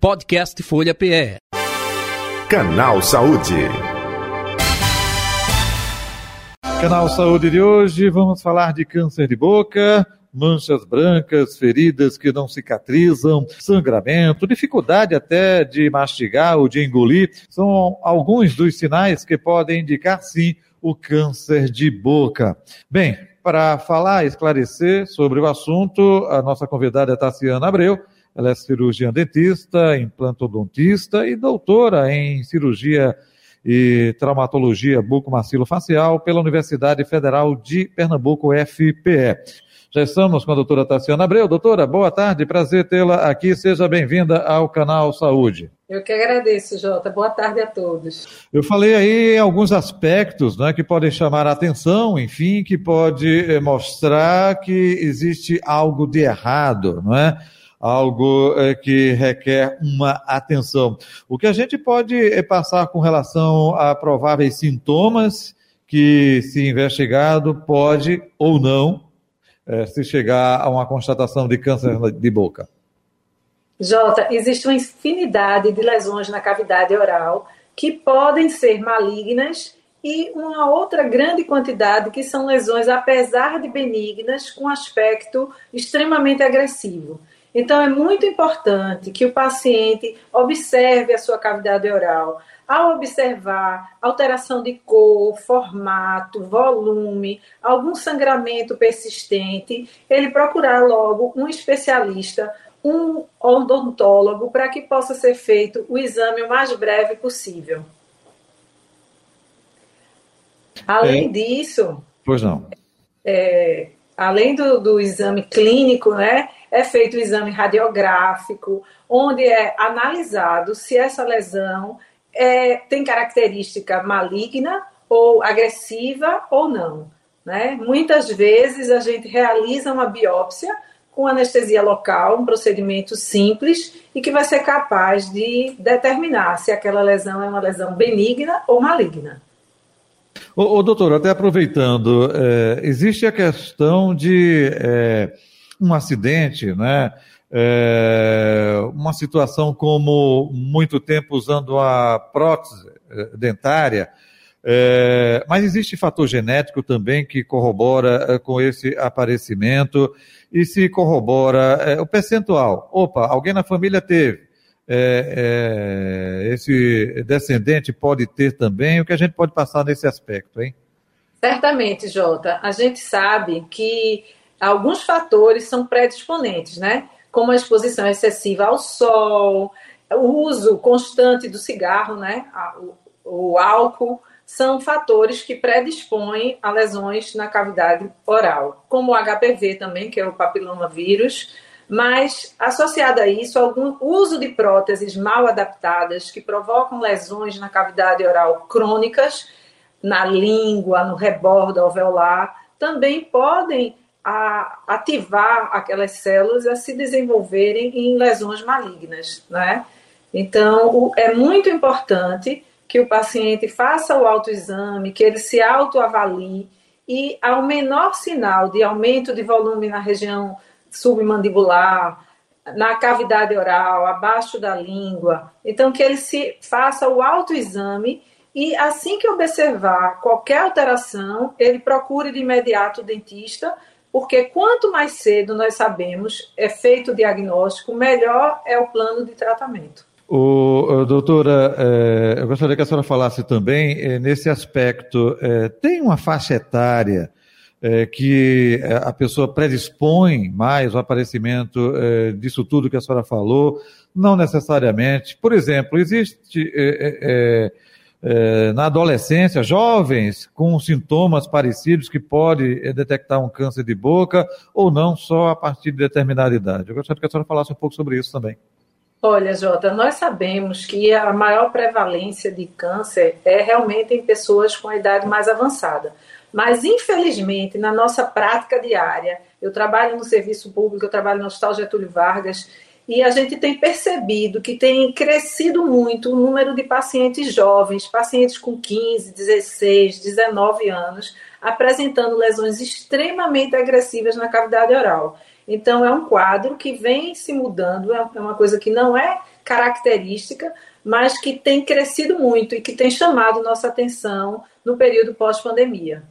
Podcast Folha PE. Canal Saúde. Canal Saúde de hoje, vamos falar de câncer de boca, manchas brancas, feridas que não cicatrizam, sangramento, dificuldade até de mastigar ou de engolir, são alguns dos sinais que podem indicar sim o câncer de boca. Bem, para falar, esclarecer sobre o assunto, a nossa convidada é Tassiana Abreu. Ela é cirurgiã dentista, implantodontista e doutora em cirurgia e traumatologia bucomacilofacial pela Universidade Federal de Pernambuco, FPE. Já estamos com a doutora Tassiana Abreu. Doutora, boa tarde, prazer tê-la aqui. Seja bem-vinda ao canal Saúde. Eu que agradeço, Jota. Boa tarde a todos. Eu falei aí alguns aspectos né, que podem chamar a atenção, enfim, que pode eh, mostrar que existe algo de errado, não é? Algo eh, que requer uma atenção. O que a gente pode eh, passar com relação a prováveis sintomas que, se investigado, pode ou não é, se chegar a uma constatação de câncer de boca? Jota, existe uma infinidade de lesões na cavidade oral que podem ser malignas e uma outra grande quantidade que são lesões, apesar de benignas, com aspecto extremamente agressivo. Então, é muito importante que o paciente observe a sua cavidade oral, ao observar alteração de cor, formato, volume, algum sangramento persistente, ele procurar logo um especialista, um odontólogo, para que possa ser feito o exame o mais breve possível. Além é, disso. Pois não. É, além do, do exame clínico, né? É feito o exame radiográfico, onde é analisado se essa lesão é, tem característica maligna ou agressiva ou não. Né? Muitas vezes a gente realiza uma biópsia com anestesia local, um procedimento simples e que vai ser capaz de determinar se aquela lesão é uma lesão benigna ou maligna. Ô doutor, até aproveitando, é, existe a questão de é, um acidente, né? é, uma situação como muito tempo usando a prótese é, dentária, é, mas existe fator genético também que corrobora é, com esse aparecimento e se corrobora é, o percentual. Opa, alguém na família teve. É, esse descendente pode ter também. O que a gente pode passar nesse aspecto, hein? Certamente, Jota. A gente sabe que alguns fatores são predisponentes, né? como a exposição excessiva ao sol, o uso constante do cigarro, né, o, o álcool, são fatores que predispõem a lesões na cavidade oral, como o HPV também, que é o papilomavírus, mas associado a isso, algum uso de próteses mal adaptadas que provocam lesões na cavidade oral crônicas, na língua, no rebordo alveolar, também podem a ativar aquelas células a se desenvolverem em lesões malignas, né? Então, é muito importante que o paciente faça o autoexame, que ele se autoavalie e ao menor sinal de aumento de volume na região submandibular, na cavidade oral, abaixo da língua, então que ele se faça o autoexame e assim que observar qualquer alteração, ele procure de imediato o dentista porque quanto mais cedo nós sabemos, é feito o diagnóstico, melhor é o plano de tratamento. O, doutora, é, eu gostaria que a senhora falasse também é, nesse aspecto. É, tem uma faixa etária que a pessoa predispõe mais o aparecimento disso tudo que a senhora falou? Não necessariamente. Por exemplo, existe é, na adolescência, jovens com sintomas parecidos que pode é, detectar um câncer de boca ou não só a partir de determinada idade. Eu gostaria que a senhora falasse um pouco sobre isso também. Olha, Jota, nós sabemos que a maior prevalência de câncer é realmente em pessoas com a idade mais avançada. Mas, infelizmente, na nossa prática diária, eu trabalho no serviço público, eu trabalho no Hospital Getúlio Vargas, e a gente tem percebido que tem crescido muito o número de pacientes jovens, pacientes com 15, 16, 19 anos, apresentando lesões extremamente agressivas na cavidade oral. Então, é um quadro que vem se mudando, é uma coisa que não é característica, mas que tem crescido muito e que tem chamado nossa atenção no período pós-pandemia.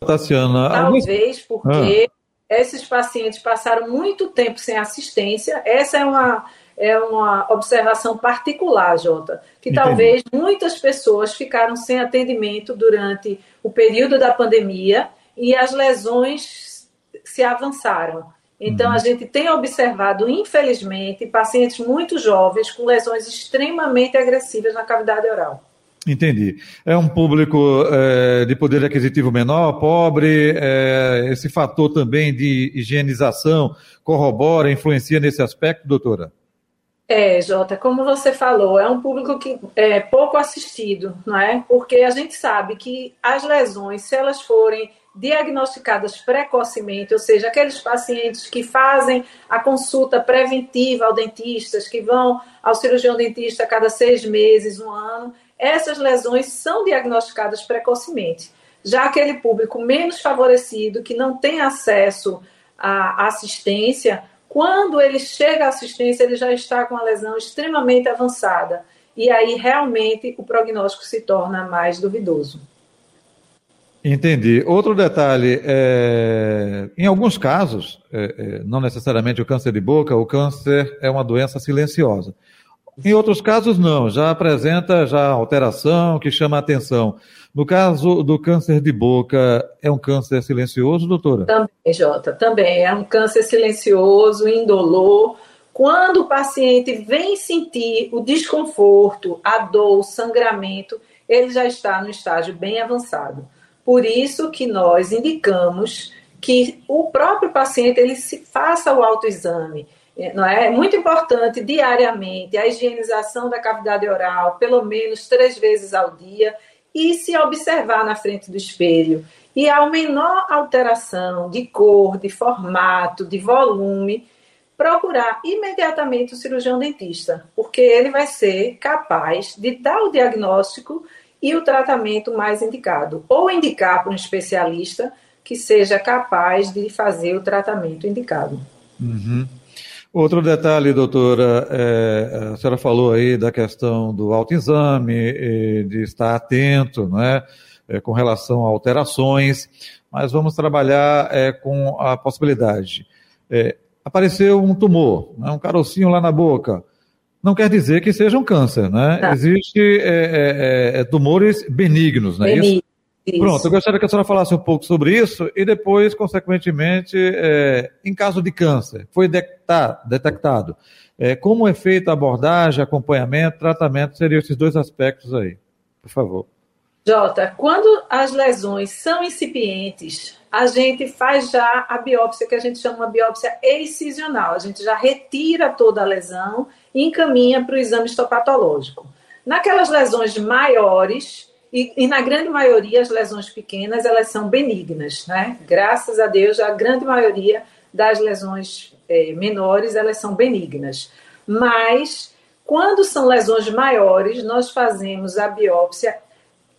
Tassiana, talvez porque ah. Esses pacientes passaram muito tempo sem assistência. Essa é uma é uma observação particular, Jota, que Entendi. talvez muitas pessoas ficaram sem atendimento durante o período da pandemia e as lesões se avançaram. Então, uhum. a gente tem observado, infelizmente, pacientes muito jovens com lesões extremamente agressivas na cavidade oral. Entendi. É um público é, de poder aquisitivo menor, pobre, é, esse fator também de higienização corrobora, influencia nesse aspecto, doutora? É, Jota, como você falou, é um público que é pouco assistido, não é? Porque a gente sabe que as lesões, se elas forem diagnosticadas precocemente, ou seja, aqueles pacientes que fazem a consulta preventiva ao dentista, que vão ao cirurgião dentista a cada seis meses, um ano, essas lesões são diagnosticadas precocemente. Já aquele público menos favorecido, que não tem acesso à assistência, quando ele chega à assistência, ele já está com a lesão extremamente avançada. E aí, realmente, o prognóstico se torna mais duvidoso. Entendi. Outro detalhe, é, em alguns casos, é, é, não necessariamente o câncer de boca, o câncer é uma doença silenciosa. Em outros casos, não, já apresenta já alteração que chama a atenção. No caso do câncer de boca, é um câncer silencioso, doutora? Também, Jota, também. É um câncer silencioso, indolor. Quando o paciente vem sentir o desconforto, a dor, o sangramento, ele já está no estágio bem avançado. Por isso que nós indicamos que o próprio paciente ele se faça o autoexame. Não é? é muito importante diariamente a higienização da cavidade oral, pelo menos três vezes ao dia, e se observar na frente do espelho. E ao menor alteração de cor, de formato, de volume, procurar imediatamente o cirurgião dentista, porque ele vai ser capaz de dar o diagnóstico e o tratamento mais indicado, ou indicar para um especialista que seja capaz de fazer o tratamento indicado. Uhum. Outro detalhe, doutora, é, a senhora falou aí da questão do autoexame, de estar atento, não é? com relação a alterações, mas vamos trabalhar é, com a possibilidade. É, apareceu um tumor, né, um carocinho lá na boca não quer dizer que seja um câncer, né? Tá. Existem é, é, tumores benignos, não é isso? Isso. Pronto, eu gostaria que a senhora falasse um pouco sobre isso e depois, consequentemente, é, em caso de câncer, foi detectado, detectado é, como é feita a abordagem, acompanhamento, tratamento, seriam esses dois aspectos aí, por favor. Jota, quando as lesões são incipientes, a gente faz já a biópsia que a gente chama de biópsia excisional. A gente já retira toda a lesão e encaminha para o exame histopatológico. Naquelas lesões maiores, e, e, na grande maioria as lesões pequenas, elas são benignas, né? Graças a Deus, a grande maioria das lesões é, menores, elas são benignas. Mas, quando são lesões maiores, nós fazemos a biópsia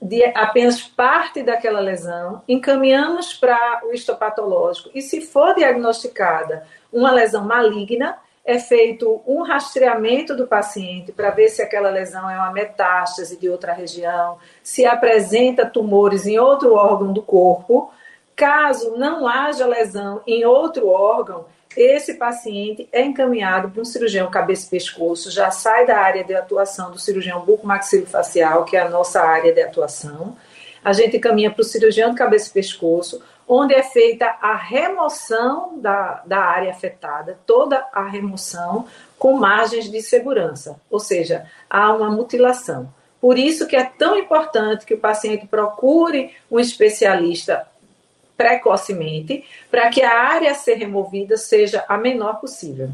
de apenas parte daquela lesão, encaminhamos para o histopatológico. E se for diagnosticada uma lesão maligna, é feito um rastreamento do paciente para ver se aquela lesão é uma metástase de outra região, se apresenta tumores em outro órgão do corpo. Caso não haja lesão em outro órgão, esse paciente é encaminhado para um cirurgião cabeça e pescoço, já sai da área de atuação do cirurgião bucomaxilofacial, que é a nossa área de atuação. A gente encaminha para o cirurgião de cabeça e pescoço, onde é feita a remoção da, da área afetada, toda a remoção com margens de segurança, ou seja, há uma mutilação. Por isso que é tão importante que o paciente procure um especialista precocemente, para que a área a ser removida seja a menor possível.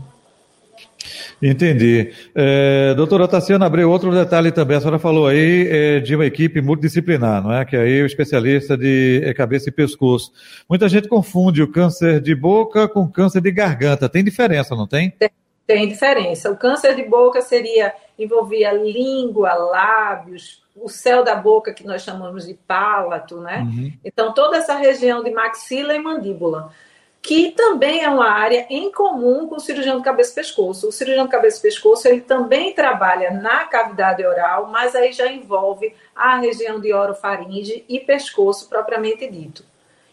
Entendi. É, doutora Tassiana Abreu, outro detalhe também, a senhora falou aí é, de uma equipe multidisciplinar, não é? Que aí é o especialista de é, cabeça e pescoço. Muita gente confunde o câncer de boca com câncer de garganta. Tem diferença, não tem? Tem, tem diferença. O câncer de boca seria envolvia língua, lábios, o céu da boca que nós chamamos de palato, né? Uhum. Então toda essa região de maxila e mandíbula. Que também é uma área em comum com o cirurgião de cabeça e pescoço. O cirurgião de cabeça e pescoço ele também trabalha na cavidade oral, mas aí já envolve a região de orofaringe e pescoço propriamente dito.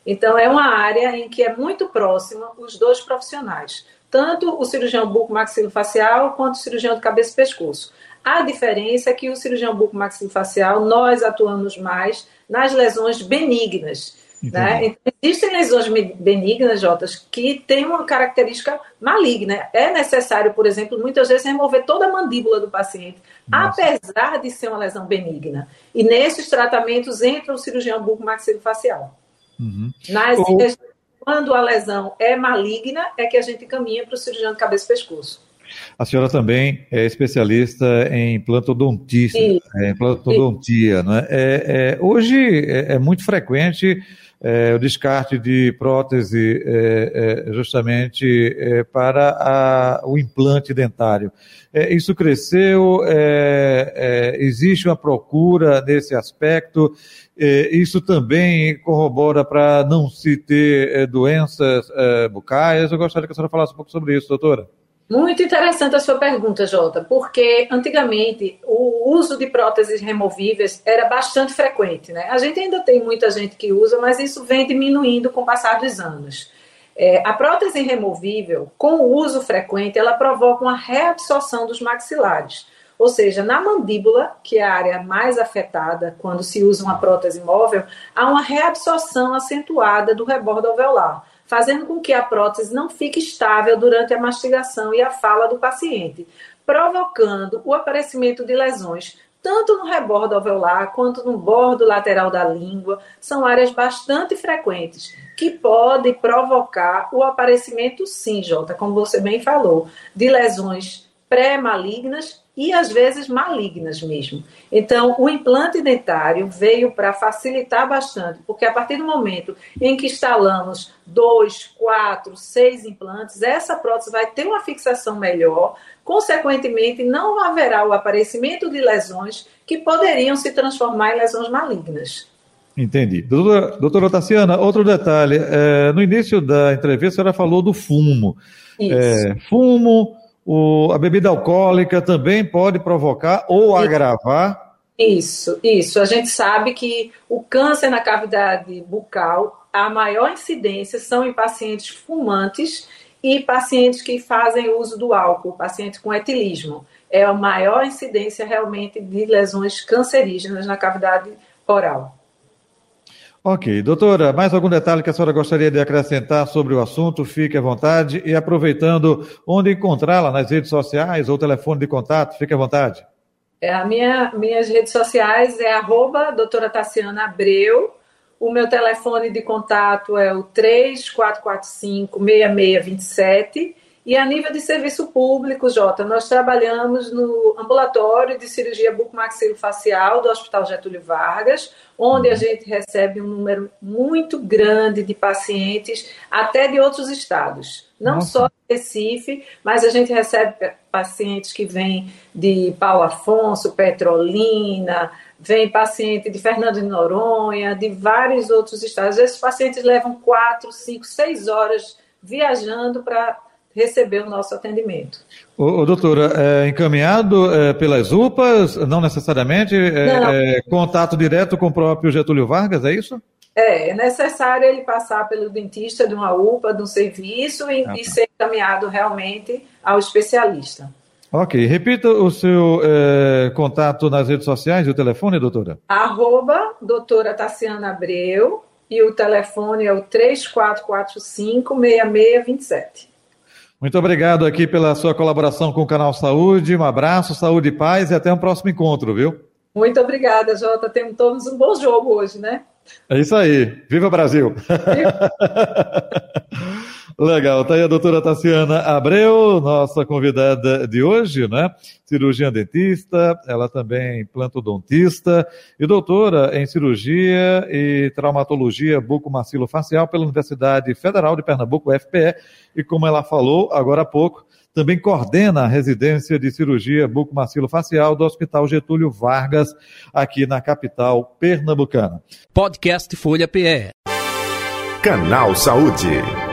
Então é uma área em que é muito próxima os dois profissionais, tanto o cirurgião buco-maxilofacial quanto o cirurgião de cabeça e pescoço. A diferença é que o cirurgião buco-maxilofacial nós atuamos mais nas lesões benignas né? Então, existem lesões benignas, Jotas, que têm uma característica maligna. É necessário, por exemplo, muitas vezes remover toda a mandíbula do paciente, Nossa. apesar de ser uma lesão benigna. E nesses tratamentos entra o cirurgião bucomaxilofacial. Uhum. Nas, Ou... Quando a lesão é maligna, é que a gente caminha para o cirurgião de cabeça e pescoço. A senhora também é especialista em plantodontia, é, em plantodontia, né? É, é, hoje é, é muito frequente é, o descarte de prótese é, é, justamente para a, o implante dentário. Isso cresceu, existe uma procura nesse aspecto, isso também corrobora para não se ter doenças bucais. Eu gostaria que a senhora falasse um pouco sobre isso, doutora. Muito interessante a sua pergunta, Jota, porque antigamente o uso de próteses removíveis era bastante frequente, né? A gente ainda tem muita gente que usa, mas isso vem diminuindo com o passar dos anos. É, a prótese removível, com o uso frequente, ela provoca uma reabsorção dos maxilares. Ou seja, na mandíbula, que é a área mais afetada quando se usa uma prótese móvel, há uma reabsorção acentuada do rebordo alveolar fazendo com que a prótese não fique estável durante a mastigação e a fala do paciente, provocando o aparecimento de lesões tanto no rebordo alveolar quanto no bordo lateral da língua, são áreas bastante frequentes que podem provocar o aparecimento, sim, Jota, como você bem falou, de lesões pré-malignas e às vezes malignas mesmo. Então, o implante dentário veio para facilitar bastante, porque a partir do momento em que instalamos dois, quatro, seis implantes, essa prótese vai ter uma fixação melhor, consequentemente, não haverá o aparecimento de lesões que poderiam se transformar em lesões malignas. Entendi. Doutora, doutora Tassiana, outro detalhe. É, no início da entrevista, a senhora falou do fumo. Isso. É, fumo, o, a bebida alcoólica também pode provocar ou agravar? Isso, isso. A gente sabe que o câncer na cavidade bucal, a maior incidência são em pacientes fumantes e pacientes que fazem uso do álcool, pacientes com etilismo. É a maior incidência realmente de lesões cancerígenas na cavidade oral. Ok. Doutora, mais algum detalhe que a senhora gostaria de acrescentar sobre o assunto? Fique à vontade. E aproveitando, onde encontrá-la nas redes sociais ou telefone de contato? Fique à vontade. É, a minha, minhas redes sociais é arroba doutora Tassiana Abreu. O meu telefone de contato é o 3445-6627. E a nível de serviço público, Jota, nós trabalhamos no ambulatório de cirurgia bucomaxilofacial do Hospital Getúlio Vargas, onde a uhum. gente recebe um número muito grande de pacientes, até de outros estados. Não Nossa. só de Recife, mas a gente recebe pacientes que vêm de Paulo Afonso, Petrolina, vem paciente de Fernando de Noronha, de vários outros estados. Esses pacientes levam quatro, cinco, seis horas viajando para receber o nosso atendimento. Ô, ô doutora, é encaminhado é, pelas UPAs, não necessariamente, é, não. é, contato direto com o próprio Getúlio Vargas, é isso? É, é necessário ele passar pelo dentista de uma UPA, de um serviço e, ah, tá. e ser encaminhado realmente ao especialista. Ok, repita o seu é, contato nas redes sociais e o telefone, doutora. Arroba doutora Tassiana Abreu e o telefone é o 3445 6627. Muito obrigado aqui pela sua colaboração com o Canal Saúde. Um abraço, saúde e paz e até um próximo encontro, viu? Muito obrigada, Jota. Temos todos um bom jogo hoje, né? É isso aí. Viva o Brasil! Viva. Legal, tá aí a doutora Tassiana Abreu, nossa convidada de hoje, né? Cirurgiã dentista, ela também plantodontista e doutora em cirurgia e traumatologia bucomacilofacial pela Universidade Federal de Pernambuco, UFPE, e como ela falou agora há pouco, também coordena a residência de cirurgia bucomacilofacial do Hospital Getúlio Vargas, aqui na capital pernambucana. Podcast Folha PE. Canal Saúde.